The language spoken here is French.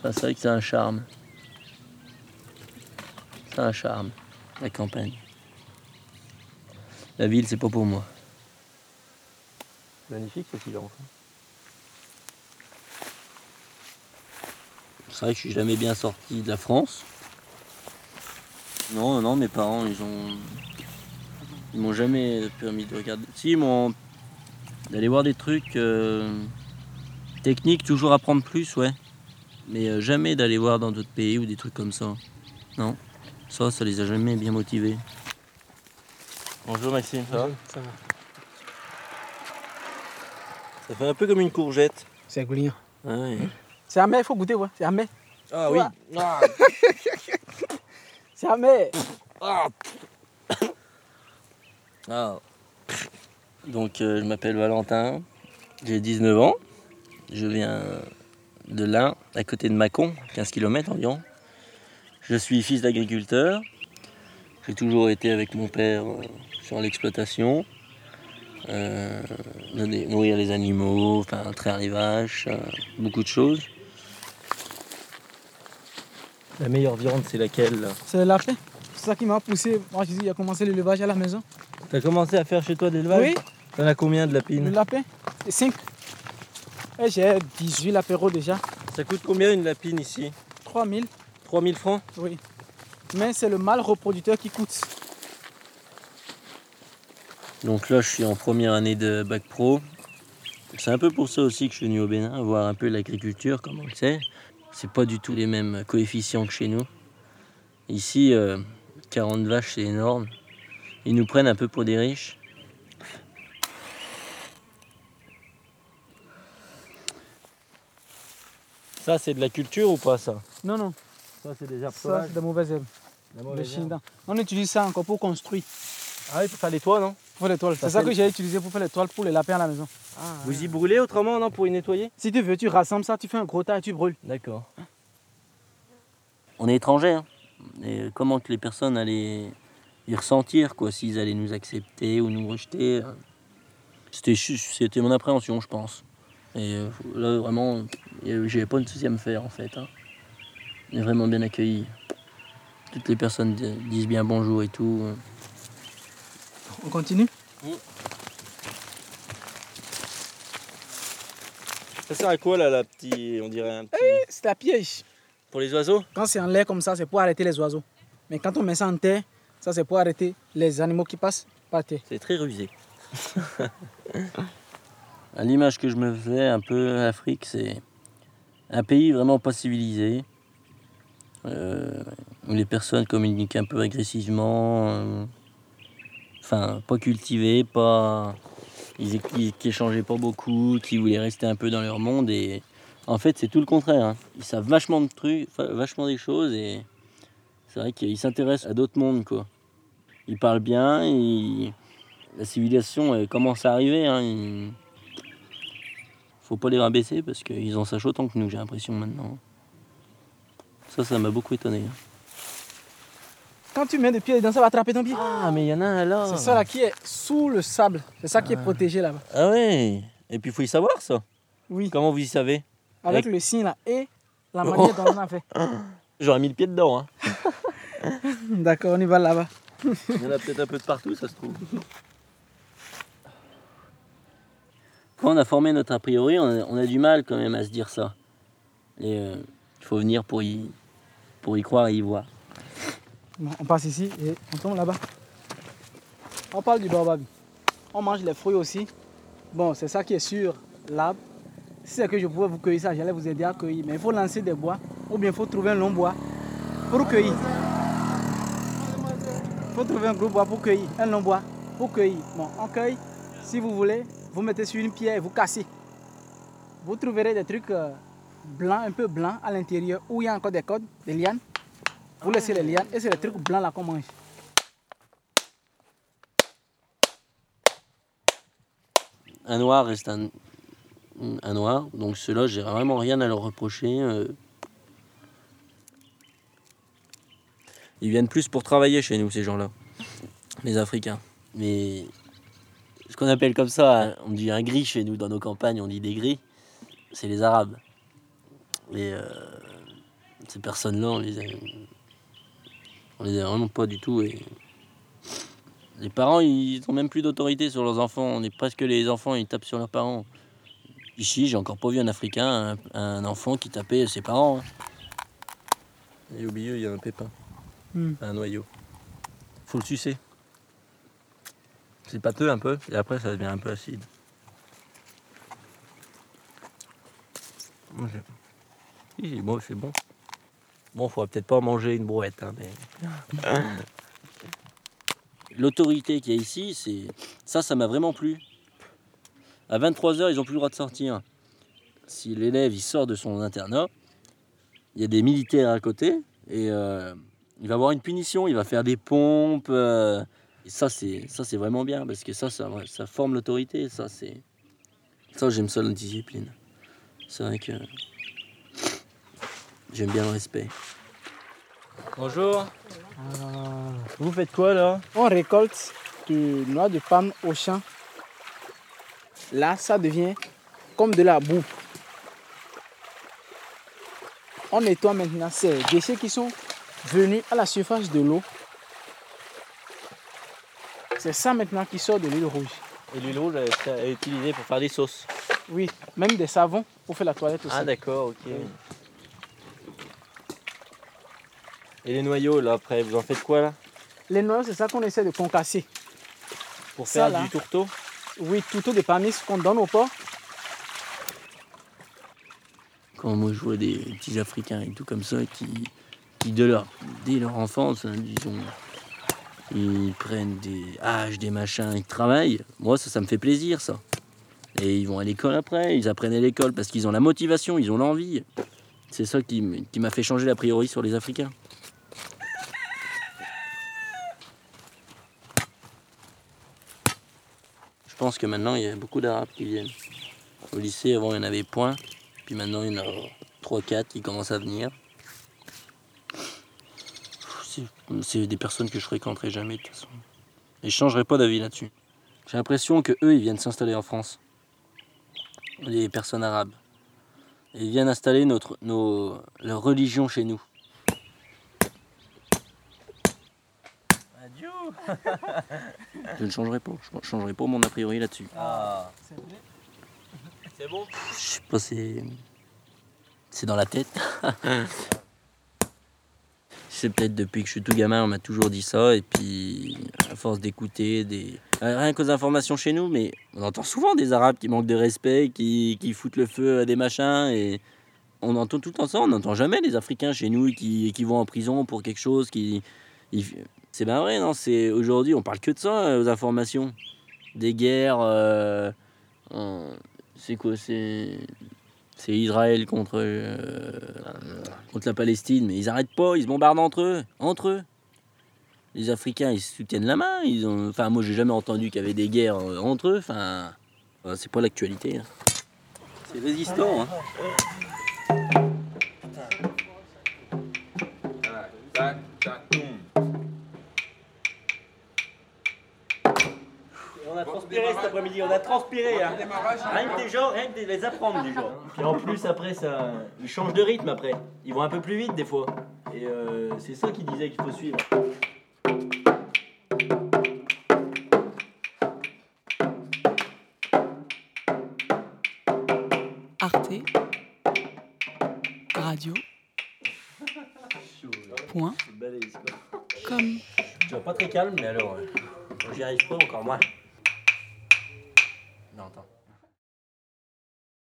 Enfin, c'est vrai que c'est un charme. C'est un charme, la campagne. La ville, c'est pas pour moi. Magnifique ce silence. C'est vrai que je suis jamais bien sorti de la France. Non, non, mes parents, ils ont. Ils m'ont jamais permis de regarder. Si, ils m'ont. d'aller voir des trucs euh, techniques, toujours apprendre plus, ouais. Mais euh, jamais d'aller voir dans d'autres pays ou des trucs comme ça. Non. Ça, ça les a jamais bien motivés. Bonjour Maxime, ça va? Ça va. Ça fait un peu comme une courgette. C'est gouliant. Ah ouais. C'est amer, il faut goûter, ouais. C'est amer. Ah oui. C'est amer. Ah. Donc euh, je m'appelle Valentin, j'ai 19 ans, je viens de l'Ain, à côté de Mâcon, 15 km environ. Je suis fils d'agriculteur, j'ai toujours été avec mon père euh, sur l'exploitation, euh, nourrir les animaux, enfin traire les vaches, euh, beaucoup de choses. La meilleure viande c'est laquelle? C'est le lapin. C'est ça qui m'a poussé. Moi, je dis, il a commencé l'élevage à la maison. T'as commencé à faire chez toi de l'élevage? Oui, T'en as combien de le lapines lapin. Et 5. Et j'ai 18 lapéros déjà. Ça coûte combien une lapine ici 3000, 3000 francs oui. Mais c'est le mâle reproducteur qui coûte. Donc là, je suis en première année de bac pro. C'est un peu pour ça aussi que je suis venu au Bénin, voir un peu l'agriculture, comme on le sait. C'est pas du tout les mêmes coefficients que chez nous. Ici, euh, 40 vaches, c'est énorme. Ils nous prennent un peu pour des riches. Ça, c'est de la culture ou pas, ça Non, non, Ça, c'est des herbes ça c'est de mauvaises Chindan. On utilise ça encore pour construire. Ah oui, pour faire les toits, non Pour les toiles. Ça C'est ça que j'ai utilisé pour faire les toiles pour les lapins à la maison. Vous y brûlez autrement, non, pour y nettoyer Si tu veux, tu rassembles ça, tu fais un gros tas et tu brûles. D'accord. On est étrangers. hein. Et comment que les personnes allaient y ressentir, quoi, s'ils allaient nous accepter ou nous rejeter? C'était, mon appréhension, je pense. Et euh, là, vraiment, j'avais pas de souci à me faire, en fait. hein. On est vraiment bien accueillis. Toutes les personnes di- disent bien bonjour et tout. euh. On continue? Ça sert à quoi, là, la petite, on dirait un petit... C'est la piège. Pour les oiseaux? Quand c'est en l'air comme ça, c'est pour arrêter les oiseaux. Mais quand on met ça en terre, ça c'est pour arrêter les animaux qui passent par terre. C'est très rusé. l'image que je me fais un peu l'Afrique, c'est un pays vraiment pas civilisé, euh, où les personnes communiquent un peu agressivement, euh, enfin pas cultivées, pas ils, ils- qui pas beaucoup, qui voulaient rester un peu dans leur monde et en fait c'est tout le contraire. hein. Ils savent vachement de trucs, vachement des choses et c'est vrai qu'ils s'intéressent à d'autres mondes. Ils parlent bien, la civilisation commence à arriver. Hein. Faut pas les rabaisser parce qu'ils en sachent autant que nous, j'ai l'impression maintenant. Ça, ça m'a beaucoup étonné. hein. Quand tu mets des pieds dedans, ça va attraper ton pied. Ah, mais il y en a un là. C'est ça là qui est sous le sable. C'est ça qui est protégé là-bas. Ah ouais. Et puis il faut y savoir ça. Oui, Comment vous y savez? Avec Avec- le signe là et la manière dont on a fait. J'aurais mis le pied dedans. Hein. D'accord, on y va là-bas. Il y en a peut-être un peu de partout, ça se trouve. Quand on a formé notre a priori, on a, du mal quand même à se dire ça. Euh, il faut venir pour y, croire et y voir. On passe ici et on tombe là-bas. On parle du baobab. On mange les fruits aussi. Bon, c'est ça qui est sur l'arbre. Si c'est que je pouvais vous cueillir ça, j'allais vous aider à cueillir. Mais il faut lancer des bois ou bien il faut trouver un long bois pour cueillir. Il faut trouver un gros bois pour cueillir, un long bois pour cueillir. Bon, on cueille. Si vous voulez, vous mettez sur une pierre et vous cassez. Vous trouverez des trucs euh, blancs, un peu blancs à l'intérieur où il y a encore des cordes, des lianes. Vous laissez les lianes et c'est les trucs blancs là qu'on mange. Un noir reste un, un noir, donc ceux-là, j'ai vraiment rien à leur reprocher. euh. Ils viennent plus pour travailler chez nous, ces gens-là, les Africains. Mais ce qu'on appelle comme ça, on dit un gris chez nous dans nos campagnes, on dit des gris, c'est les Arabes. Et euh, ces personnes-là, on les, a, on les a vraiment pas du tout. Et les parents, ils ont même plus d'autorité sur leurs enfants. On est presque les enfants, ils tapent sur leurs parents. Ici, j'ai encore pas vu un Africain, un, un enfant qui tapait ses parents. hein. Et au milieu, il y a un pépin, Hmm. un noyau. Faut le sucer. C'est pâteux un peu, et après ça devient un peu acide. Bon, c'est bon. Bon, faudra peut-être pas manger une brouette, hein, mais. L'autorité qu'il y a ici, c'est ça, ça m'a vraiment plu. À 23h, ils n'ont plus le droit de sortir. Si l'élève il sort de son internat, il y a des militaires à côté et euh, il va avoir une punition, il va faire des pompes. euh, et ça, c'est ça, c'est vraiment bien parce que ça, ça, ça forme l'autorité. Ça, c'est ça, j'aime ça la discipline. C'est vrai que j'aime bien le respect. Bonjour. Vous faites quoi là? On récolte du noix de palme au champ. Là, ça devient comme de la boue. On nettoie maintenant ces déchets qui sont venus à la surface de l'eau. C'est ça maintenant qui sort de l'huile rouge. Et l'huile rouge elle est utilisée pour faire des sauces. Oui, même des savons pour faire la toilette aussi. Ah d'accord, ok. Et les noyaux là après, vous en faites quoi là? Les noix, c'est ça qu'on essaie de concasser. Pour Ça, faire là. du tourteau? Oui, tout de parmi ce qu'on donne au porc. Quand moi je vois des petits Africains et tout comme ça qui, qui de leur, dès leur enfance, hein, disons, ils prennent des haches, des machins, ils travaillent, moi ça, ça me fait plaisir ça. Et ils vont à l'école après, ils apprennent à l'école parce qu'ils ont la motivation, ils ont l'envie. C'est ça qui, m'a fait changer l'a priori sur les Africains. Je pense que maintenant il y a beaucoup d'Arabes qui viennent. Au lycée, avant il y en avait point. Puis maintenant, il y en a 3-4 qui commencent à venir. C'est- des personnes que je fréquenterai jamais de toute façon. Et je changerai pas d'avis là-dessus. J'ai l'impression que eux, ils viennent s'installer en France. Les personnes arabes. Et ils viennent installer notre, nos, leur religion chez nous. Adieu Je ne changerai pas. Je ne changerai pas mon a priori là-dessus. Ah, c'est bon Je sais pas, c'est. C'est dans la tête. c'est peut-être depuis que je suis tout gamin, on m'a toujours dit ça. Et puis, à force d'écouter des. Rien qu'aux informations chez nous, mais on entend souvent des Arabes qui manquent de respect, qui, qui foutent le feu à des machins. Et on entend tout le temps ça. On n'entend jamais les Africains chez nous qui, qui vont en prison pour quelque chose. Qui, C'est bien vrai, non C'est Aujourd'hui, on parle que de ça euh, aux informations. Des guerres. euh, c'est quoi C'est c'est Israël contre euh, contre la Palestine, mais ils arrêtent pas, ils se bombardent entre eux, entre eux. Les Africains, ils se soutiennent la main. Ils ont, enfin, moi, j'ai jamais entendu qu'il y avait des guerres euh, entre eux. Enfin, c'est pas l'actualité. hein. C'est résistant. Hein. A transpiré cet après-midi, on a transpiré. Hein. Rien que déjà, rien que de les apprendre déjà. Puis en plus après ça, ils changent de rythme après. Ils vont un peu plus vite des fois. Et euh, c'est ça qu'ils disaient qu'il faut suivre. Arte Radio Point comme Tu vois pas très calme, mais alors, euh, j'y arrive pas encore moins.